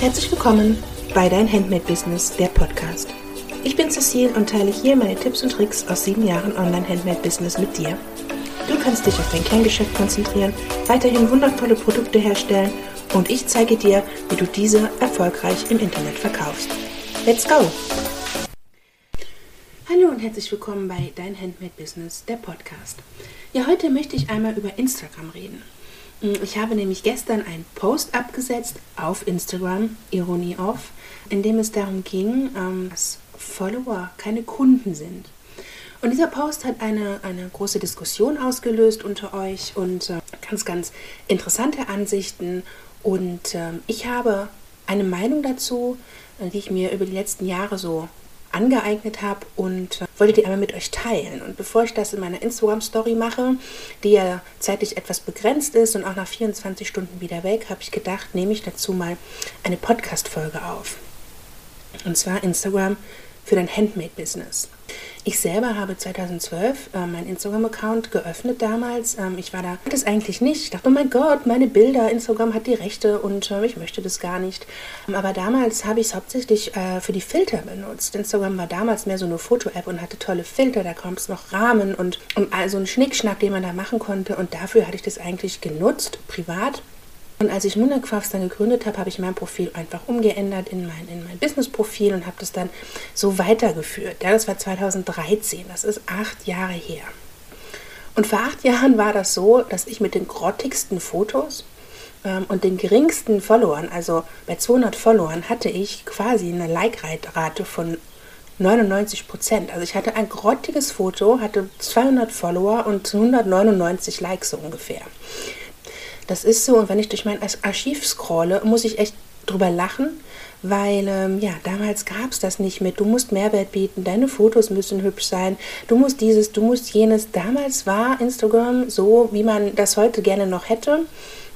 Herzlich willkommen bei Dein Handmade Business, der Podcast. Ich bin Cecile und teile hier meine Tipps und Tricks aus sieben Jahren Online-Handmade-Business mit dir. Du kannst dich auf dein Kerngeschäft konzentrieren, weiterhin wundervolle Produkte herstellen und ich zeige dir, wie du diese erfolgreich im Internet verkaufst. Let's go! Hallo und herzlich willkommen bei Dein Handmade Business, der Podcast. Ja, heute möchte ich einmal über Instagram reden. Mm, ich habe nämlich gestern einen Post abgesetzt auf Instagram, Ironie off, in dem es darum ging, ähm, dass Follower keine Kunden sind. Und dieser Post hat eine, eine große Diskussion ausgelöst unter euch und äh, ganz, ganz interessante Ansichten. Und äh, ich habe eine Meinung dazu, äh, die ich mir über die letzten Jahre so angeeignet habe und äh, wollte die einmal mit euch teilen. Und bevor ich das in meiner Instagram-Story mache, die ja zeitlich etwas begrenzt ist und auch nach 24 Stunden wieder weg, habe ich gedacht, nehme ich dazu mal eine Podcast-Folge auf. Und zwar Instagram für dein Handmade-Business. Ich selber habe 2012 äh, meinen Instagram-Account geöffnet damals. Ähm, ich war da das eigentlich nicht. Ich dachte, oh mein Gott, meine Bilder, Instagram hat die Rechte und äh, ich möchte das gar nicht. Ähm, aber damals habe ich es hauptsächlich äh, für die Filter benutzt. Instagram war damals mehr so eine Foto-App und hatte tolle Filter. Da kommt es noch Rahmen und, und also ein Schnickschnack, den man da machen konnte. Und dafür hatte ich das eigentlich genutzt, privat. Und als ich Munderquarfs dann gegründet habe, habe ich mein Profil einfach umgeändert in mein, in mein Business-Profil und habe das dann so weitergeführt. Ja, das war 2013, das ist acht Jahre her. Und vor acht Jahren war das so, dass ich mit den grottigsten Fotos ähm, und den geringsten Followern, also bei 200 Followern, hatte ich quasi eine Like-Rate von 99 Prozent. Also ich hatte ein grottiges Foto, hatte 200 Follower und 199 Likes so ungefähr. Das ist so, und wenn ich durch mein Archiv scrolle, muss ich echt drüber lachen, weil ähm, ja, damals gab es das nicht mit, du musst Mehrwert bieten, deine Fotos müssen hübsch sein, du musst dieses, du musst jenes. Damals war Instagram so, wie man das heute gerne noch hätte.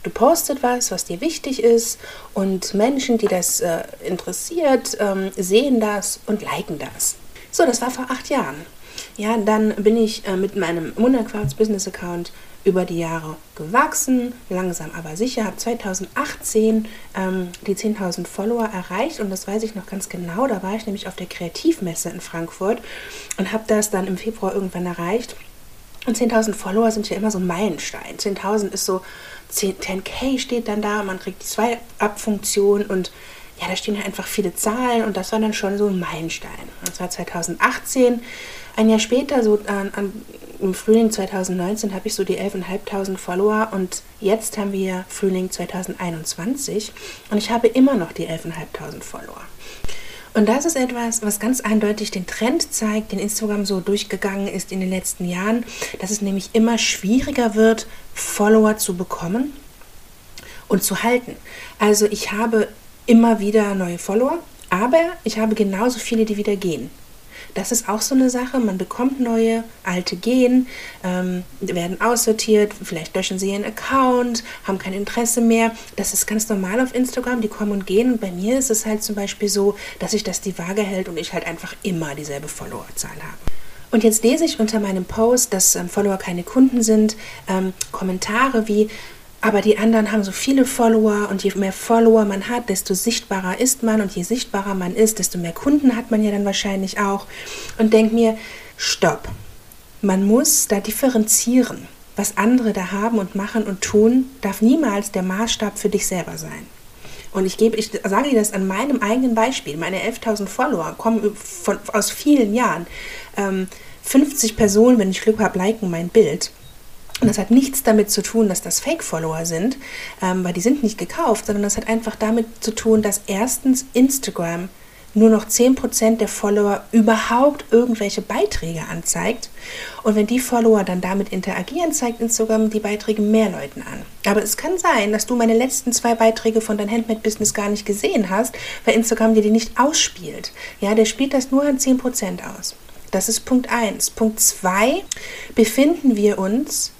Du postet was, was dir wichtig ist und Menschen, die das äh, interessiert, ähm, sehen das und liken das. So, das war vor acht Jahren. Ja, dann bin ich äh, mit meinem Wunderquarz Business Account über die Jahre gewachsen, langsam aber sicher, habe 2018 ähm, die 10.000 Follower erreicht und das weiß ich noch ganz genau. Da war ich nämlich auf der Kreativmesse in Frankfurt und habe das dann im Februar irgendwann erreicht. Und 10.000 Follower sind ja immer so ein Meilenstein. 10.000 ist so, 10, 10k steht dann da, man kriegt die Zwei-Up-Funktion und ja, da stehen ja einfach viele Zahlen und das war dann schon so ein Meilenstein. Das war 2018. Ein Jahr später, so an, an im Frühling 2019 habe ich so die 11.500 Follower und jetzt haben wir Frühling 2021 und ich habe immer noch die 11.500 Follower. Und das ist etwas, was ganz eindeutig den Trend zeigt, den Instagram so durchgegangen ist in den letzten Jahren, dass es nämlich immer schwieriger wird, Follower zu bekommen und zu halten. Also ich habe immer wieder neue Follower, aber ich habe genauso viele, die wieder gehen. Das ist auch so eine Sache. Man bekommt neue, alte gehen, ähm, werden aussortiert, vielleicht löschen sie ihren Account, haben kein Interesse mehr. Das ist ganz normal auf Instagram, die kommen und gehen. Und bei mir ist es halt zum Beispiel so, dass sich das die Waage hält und ich halt einfach immer dieselbe Followerzahl habe. Und jetzt lese ich unter meinem Post, dass ähm, Follower keine Kunden sind, ähm, Kommentare wie, aber die anderen haben so viele Follower und je mehr Follower man hat, desto sichtbarer ist man und je sichtbarer man ist, desto mehr Kunden hat man ja dann wahrscheinlich auch. Und denkt mir, stopp. Man muss da differenzieren. Was andere da haben und machen und tun, darf niemals der Maßstab für dich selber sein. Und ich gebe, ich sage dir das an meinem eigenen Beispiel. Meine 11.000 Follower kommen von, aus vielen Jahren. Ähm, 50 Personen, wenn ich Glück habe, liken mein Bild. Und das hat nichts damit zu tun, dass das Fake-Follower sind, ähm, weil die sind nicht gekauft, sondern das hat einfach damit zu tun, dass erstens Instagram nur noch 10% der Follower überhaupt irgendwelche Beiträge anzeigt. Und wenn die Follower dann damit interagieren, zeigt Instagram die Beiträge mehr Leuten an. Aber es kann sein, dass du meine letzten zwei Beiträge von deinem Handmade-Business gar nicht gesehen hast, weil Instagram dir die nicht ausspielt. Ja, der spielt das nur an 10% aus. Das ist Punkt 1. Punkt 2 befinden wir uns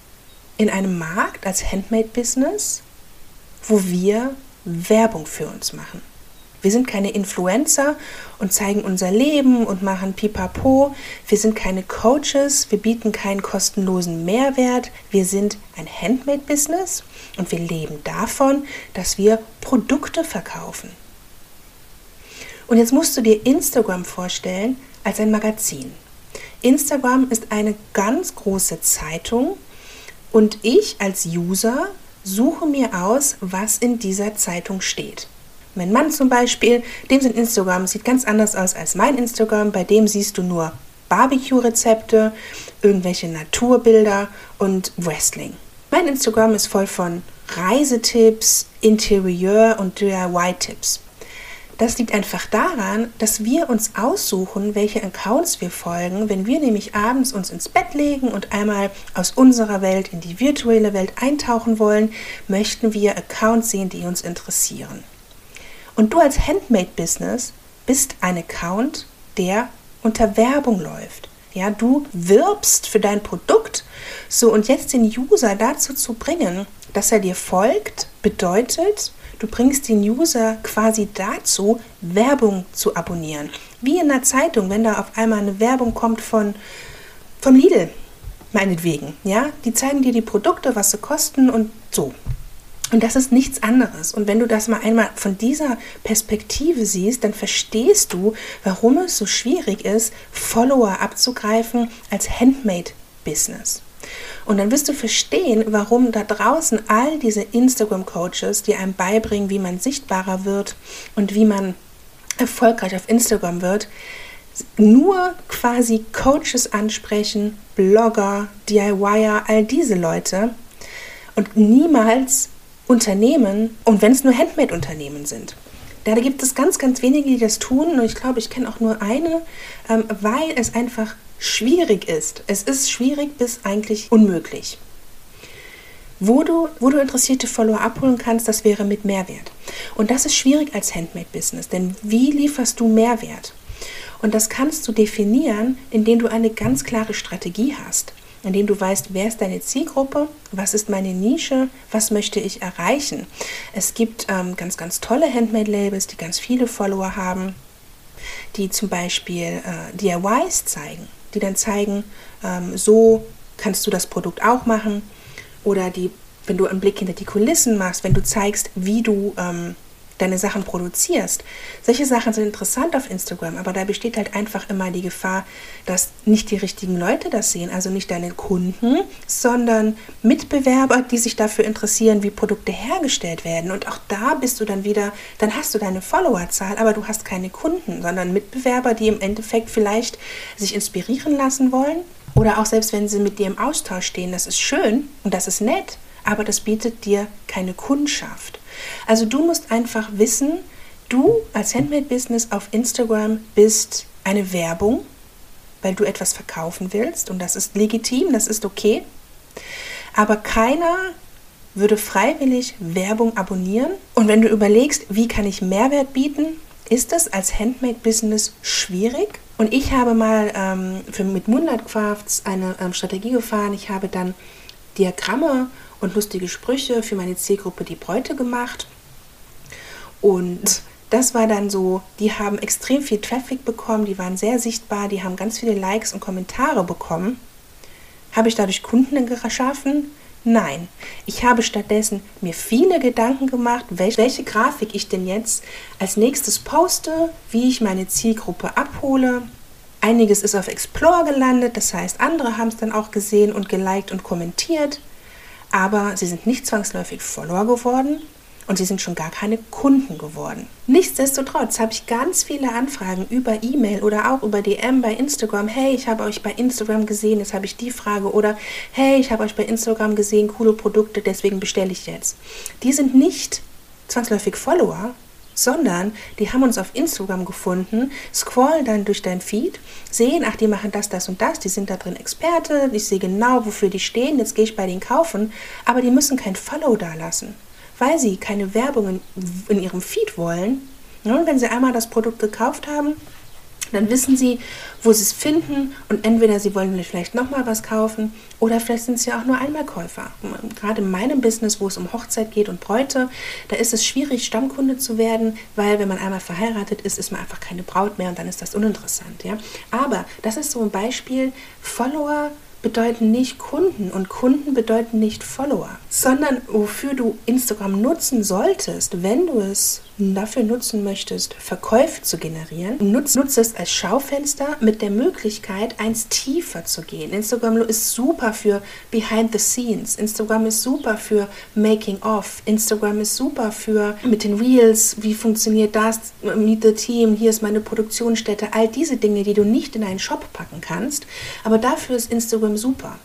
in einem Markt als Handmade-Business, wo wir Werbung für uns machen. Wir sind keine Influencer und zeigen unser Leben und machen pipapo. Wir sind keine Coaches, wir bieten keinen kostenlosen Mehrwert. Wir sind ein Handmade-Business und wir leben davon, dass wir Produkte verkaufen. Und jetzt musst du dir Instagram vorstellen als ein Magazin. Instagram ist eine ganz große Zeitung und ich als User suche mir aus, was in dieser Zeitung steht. Mein Mann zum Beispiel, dem sind Instagram, sieht ganz anders aus als mein Instagram. Bei dem siehst du nur Barbecue-Rezepte, irgendwelche Naturbilder und Wrestling. Mein Instagram ist voll von Reisetipps, Interieur- und DIY-Tipps. Das liegt einfach daran, dass wir uns aussuchen, welche Accounts wir folgen. Wenn wir nämlich abends uns ins Bett legen und einmal aus unserer Welt in die virtuelle Welt eintauchen wollen, möchten wir Accounts sehen, die uns interessieren. Und du als Handmade-Business bist ein Account, der unter Werbung läuft. Ja, du wirbst für dein Produkt. So, und jetzt den User dazu zu bringen, dass er dir folgt, bedeutet, du bringst den User quasi dazu, Werbung zu abonnieren. Wie in der Zeitung, wenn da auf einmal eine Werbung kommt von, von Lidl, meinetwegen. Ja, die zeigen dir die Produkte, was sie kosten und so. Und das ist nichts anderes. Und wenn du das mal einmal von dieser Perspektive siehst, dann verstehst du, warum es so schwierig ist, Follower abzugreifen als Handmade-Business. Und dann wirst du verstehen, warum da draußen all diese Instagram-Coaches, die einem beibringen, wie man sichtbarer wird und wie man erfolgreich auf Instagram wird, nur quasi Coaches ansprechen, Blogger, DIYer, all diese Leute und niemals Unternehmen und wenn es nur Handmade-Unternehmen sind. Da gibt es ganz, ganz wenige, die das tun und ich glaube, ich kenne auch nur eine, ähm, weil es einfach schwierig ist. Es ist schwierig bis eigentlich unmöglich. Wo du, wo du interessierte Follower abholen kannst, das wäre mit Mehrwert. Und das ist schwierig als Handmade-Business, denn wie lieferst du Mehrwert? Und das kannst du definieren, indem du eine ganz klare Strategie hast indem du weißt, wer ist deine Zielgruppe, was ist meine Nische, was möchte ich erreichen. Es gibt ähm, ganz, ganz tolle Handmade-Labels, die ganz viele Follower haben, die zum Beispiel äh, DIYs zeigen, die dann zeigen, ähm, so kannst du das Produkt auch machen. Oder die, wenn du einen Blick hinter die Kulissen machst, wenn du zeigst, wie du ähm, deine Sachen produzierst. Solche Sachen sind interessant auf Instagram, aber da besteht halt einfach immer die Gefahr, dass nicht die richtigen Leute das sehen, also nicht deine Kunden, sondern Mitbewerber, die sich dafür interessieren, wie Produkte hergestellt werden. Und auch da bist du dann wieder, dann hast du deine Followerzahl, aber du hast keine Kunden, sondern Mitbewerber, die im Endeffekt vielleicht sich inspirieren lassen wollen. Oder auch selbst wenn sie mit dir im Austausch stehen, das ist schön und das ist nett, aber das bietet dir keine Kundschaft. Also du musst einfach wissen, du als Handmade-Business auf Instagram bist eine Werbung, weil du etwas verkaufen willst und das ist legitim, das ist okay. Aber keiner würde freiwillig Werbung abonnieren. Und wenn du überlegst, wie kann ich Mehrwert bieten, ist das als Handmade-Business schwierig. Und ich habe mal ähm, für, mit Moonlight Crafts eine ähm, Strategie gefahren. Ich habe dann Diagramme und lustige Sprüche für meine Zielgruppe die Bräute gemacht. Und das war dann so, die haben extrem viel Traffic bekommen, die waren sehr sichtbar, die haben ganz viele Likes und Kommentare bekommen. Habe ich dadurch Kunden geschaffen? Nein, ich habe stattdessen mir viele Gedanken gemacht, welche, Grafik ich denn jetzt als nächstes poste, wie ich meine Zielgruppe abhole. Einiges ist auf Explore gelandet, das heißt, andere haben es dann auch gesehen und geliked und kommentiert aber sie sind nicht zwangsläufig Follower geworden und sie sind schon gar keine Kunden geworden. Nichtsdestotrotz habe ich ganz viele Anfragen über E-Mail oder auch über DM bei Instagram. Hey, ich habe euch bei Instagram gesehen, jetzt habe ich die Frage. Oder hey, ich habe euch bei Instagram gesehen, coole Produkte, deswegen bestelle ich jetzt. Die sind nicht zwangsläufig Follower, sondern die haben uns auf Instagram gefunden, scrollen dann durch dein Feed, sehen, ach, die machen das, das und das, die sind da drin Experte, ich sehe genau, wofür die stehen, jetzt gehe ich bei denen kaufen, aber die müssen kein Follow da lassen, weil sie keine Werbung in, in ihrem Feed wollen. Und wenn sie einmal das Produkt gekauft haben, dann wissen sie, wo sie es finden und entweder sie wollen vielleicht nochmal was kaufen oder vielleicht sind sie auch nur Einmalkäufer. Gerade in meinem Business, wo es um Hochzeit geht und Bräute, da ist es schwierig, Stammkunde zu werden, weil wenn man einmal verheiratet ist, ist man einfach keine Braut mehr und dann ist das uninteressant. Ja? Aber das ist so ein Beispiel, Follower bedeuten nicht Kunden und Kunden bedeuten nicht Follower, sondern wofür du Instagram nutzen solltest, wenn du es dafür nutzen möchtest, Verkäufe zu generieren, nutzt nutz es als Schaufenster mit der Möglichkeit, eins tiefer zu gehen. Instagram ist super für Behind the Scenes. Instagram ist super für Making of. Instagram ist super für mit den Reels, wie funktioniert das, Meet the Team, hier ist meine Produktionsstätte, all diese Dinge, die du nicht in einen Shop packen kannst. Aber dafür ist Instagram super.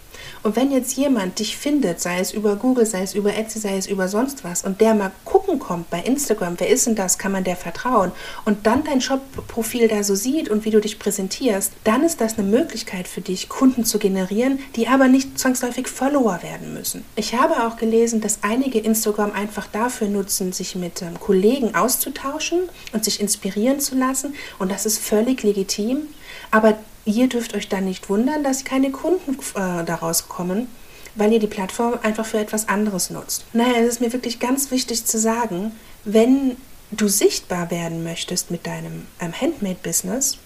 Und wenn jetzt jemand dich findet, sei es über Google, sei es über Etsy, sei es über sonst was, und der mal gucken kommt bei Instagram, wer ist denn das, kann man der vertrauen, und dann dein Shop-Profil da so sieht und wie du dich präsentierst, dann ist das eine Möglichkeit für dich, Kunden zu generieren, die aber nicht zwangsläufig Follower werden müssen. Ich habe auch gelesen, dass einige Instagram einfach dafür nutzen, sich mit ähm, Kollegen auszutauschen und sich inspirieren zu lassen, und das ist völlig legitim. Aber ihr dürft euch dann nicht wundern, dass keine Kunden äh, daraus kommen, weil ihr die Plattform einfach für etwas anderes nutzt. Naja, es ist mir wirklich ganz wichtig zu sagen, wenn du sichtbar werden möchtest mit deinem ähm, Handmade-Business,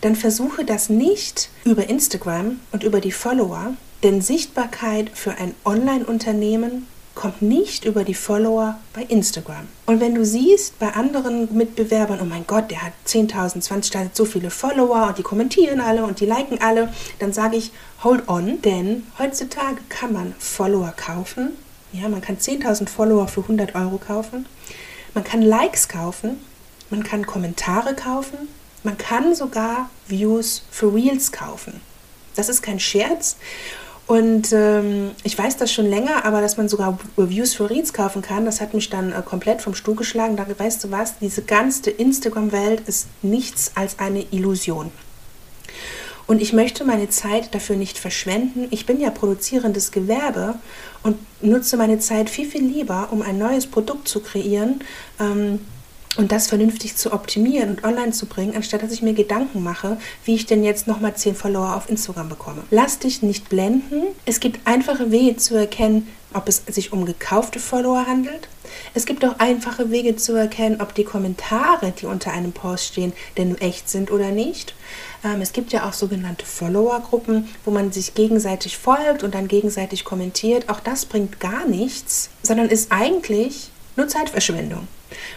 dann versuche das nicht über Instagram und über die Follower, denn Sichtbarkeit für ein Online-Unternehmen kommt nicht über die Follower bei Instagram. Und wenn du siehst bei anderen Mitbewerbern, oh mein Gott, der hat 10.000, 20.000, so viele Follower und die kommentieren alle und die liken alle, dann sage ich, hold on, denn heutzutage kann man Follower kaufen. Ja, man kann 10.000 Follower für 100 Euro kaufen. Man kann Likes kaufen. Man kann Kommentare kaufen. Man kann sogar Views für Reels kaufen. Das ist kein Scherz. Und ähm, ich weiß das schon länger, aber dass man sogar Reviews für Reads kaufen kann, das hat mich dann äh, komplett vom Stuhl geschlagen. Da weißt du was, diese ganze Instagram-Welt ist nichts als eine Illusion. Und ich möchte meine Zeit dafür nicht verschwenden. Ich bin ja produzierendes Gewerbe und nutze meine Zeit viel, viel lieber, um ein neues Produkt zu kreieren. Ähm, und das vernünftig zu optimieren und online zu bringen, anstatt dass ich mir Gedanken mache, wie ich denn jetzt nochmal 10 Follower auf Instagram bekomme. Lass dich nicht blenden. Es gibt einfache Wege zu erkennen, ob es sich um gekaufte Follower handelt. Es gibt auch einfache Wege zu erkennen, ob die Kommentare, die unter einem Post stehen, denn echt sind oder nicht. Ähm, es gibt ja auch sogenannte Follower-Gruppen, wo man sich gegenseitig folgt und dann gegenseitig kommentiert. Auch das bringt gar nichts, sondern ist eigentlich nur Zeitverschwendung.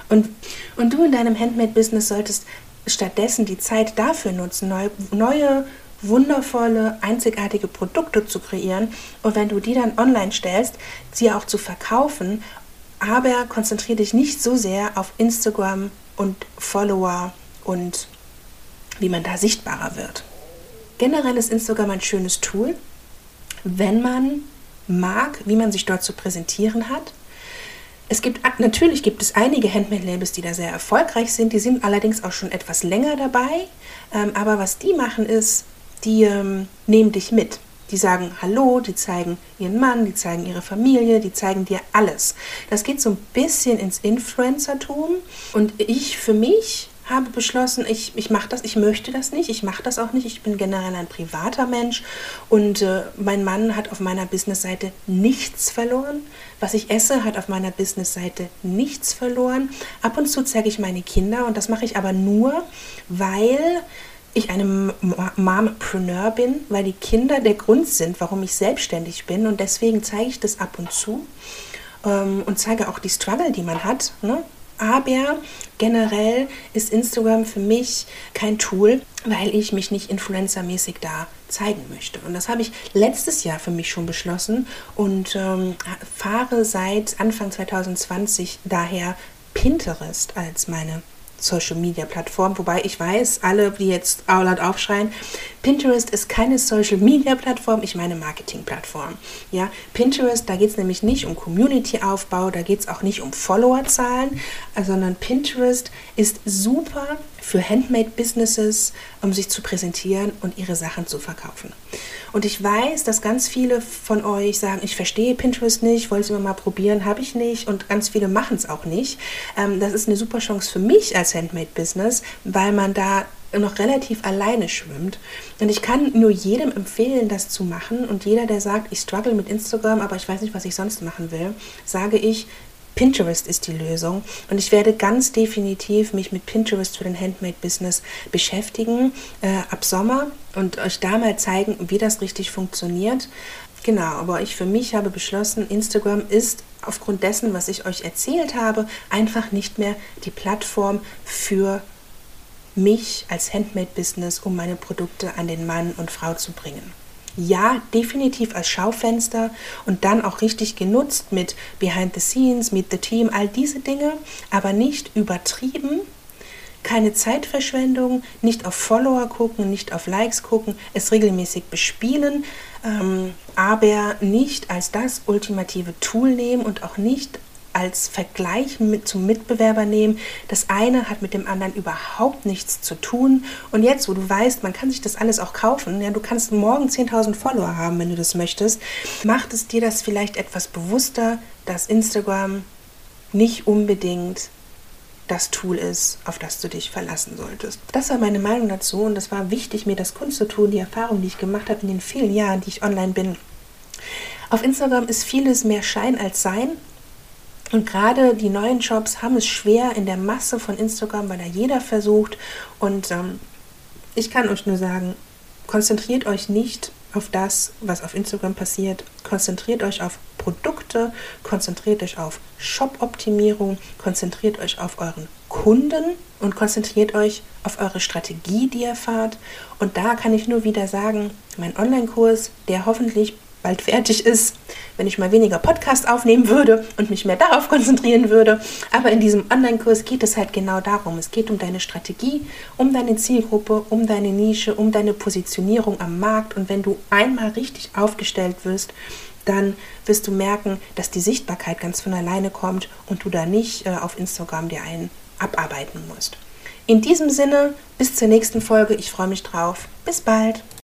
Und, und du in deinem Handmade-Business solltest stattdessen die Zeit dafür nutzen, neue, neue wundervolle, einzigartige Produkte zu kreieren und wenn du die dann online stellst, sie auch zu verkaufen, aber konzentriere dich nicht so sehr auf Instagram und Follower und wie man da sichtbarer wird. Generell ist Instagram ein schönes Tool, wenn man mag, wie man sich dort zu präsentieren hat es gibt natürlich gibt es einige Handmade-Labels, die da sehr erfolgreich sind. Die sind allerdings auch schon etwas länger dabei. Ähm, aber was die machen ist, die ähm, nehmen dich mit. Die sagen Hallo, die zeigen ihren Mann, die zeigen ihre Familie, die zeigen dir alles. Das geht so ein bisschen ins Influencertum. Und ich für mich habe beschlossen, ich, ich mache das, ich möchte das nicht, ich mache das auch nicht. Ich bin generell ein privater Mensch und äh, mein Mann hat auf meiner Businessseite nichts verloren. Was ich esse, hat auf meiner Businessseite nichts verloren. Ab und zu zeige ich meine Kinder und das mache ich aber nur, weil ich eine Mompreneur bin, weil die Kinder der Grund sind, warum ich selbstständig bin und deswegen zeige ich das ab und zu ähm, und zeige auch die Struggle, die man hat. Ne? Aber generell ist Instagram für mich kein Tool, weil ich mich nicht influencermäßig da zeigen möchte. Und das habe ich letztes Jahr für mich schon beschlossen und ähm, fahre seit Anfang 2020 daher Pinterest als meine Social Media Plattform, wobei ich weiß, alle, die jetzt laut aufschreien, Pinterest ist keine Social Media Plattform, ich meine Marketing Plattform. Ja, Pinterest, da geht es nämlich nicht um Community Aufbau, da geht es auch nicht um Followerzahlen, sondern Pinterest ist super für Handmade Businesses, um sich zu präsentieren und ihre Sachen zu verkaufen. Und ich weiß, dass ganz viele von euch sagen, ich verstehe Pinterest nicht, wollte es immer mal probieren, habe ich nicht. Und ganz viele machen es auch nicht. Ähm, das ist eine super Chance für mich als Handmade-Business, weil man da noch relativ alleine schwimmt. Und ich kann nur jedem empfehlen, das zu machen. Und jeder, der sagt, ich struggle mit Instagram, aber ich weiß nicht, was ich sonst machen will, sage ich, Pinterest ist die Lösung und ich werde ganz definitiv mich mit Pinterest für den Handmade-Business beschäftigen äh, ab Sommer und euch da mal zeigen, wie das richtig funktioniert. Genau, aber ich für mich habe beschlossen, Instagram ist aufgrund dessen, was ich euch erzählt habe, einfach nicht mehr die Plattform für mich als Handmade-Business, um meine Produkte an den Mann und Frau zu bringen. Ja, definitiv als Schaufenster und dann auch richtig genutzt mit Behind the Scenes, Meet the Team, all diese Dinge, aber nicht übertrieben, keine Zeitverschwendung, nicht auf Follower gucken, nicht auf Likes gucken, es regelmäßig bespielen, ähm, aber nicht als das ultimative Tool nehmen und auch nicht als Vergleich mit, zum Mitbewerber nehmen. Das eine hat mit dem anderen überhaupt nichts zu tun. Und jetzt, wo du weißt, man kann sich das alles auch kaufen, ja, du kannst morgen 10.000 Follower haben, wenn du das möchtest, macht es dir das vielleicht etwas bewusster, dass Instagram nicht unbedingt das Tool ist, auf das du dich verlassen solltest. Das war meine Meinung dazu und es war wichtig, mir das kundzutun, die Erfahrung, die ich gemacht habe in den vielen Jahren, die ich online bin. Auf Instagram ist vieles mehr Schein als Sein und gerade die neuen Jobs haben es schwer in der Masse von Instagram, weil da jeder versucht. Und ähm, ich kann euch nur sagen, konzentriert euch nicht auf das, was auf Instagram passiert. Konzentriert euch auf Produkte, konzentriert euch auf Shop-Optimierung, konzentriert euch auf euren Kunden und konzentriert euch auf eure Strategie, die ihr fahrt. Und da kann ich nur wieder sagen, mein Online-Kurs, der hoffentlich bald fertig ist, wenn ich mal weniger Podcast aufnehmen würde und mich mehr darauf konzentrieren würde. Aber in diesem Online-Kurs geht es halt genau darum. Es geht um deine Strategie, um deine Zielgruppe, um deine Nische, um deine Positionierung am Markt. Und wenn du einmal richtig aufgestellt wirst, dann wirst du merken, dass die Sichtbarkeit ganz von alleine kommt und du da nicht äh, auf Instagram dir einen abarbeiten musst. In diesem Sinne, bis zur nächsten Folge. Ich freue mich drauf. Bis bald.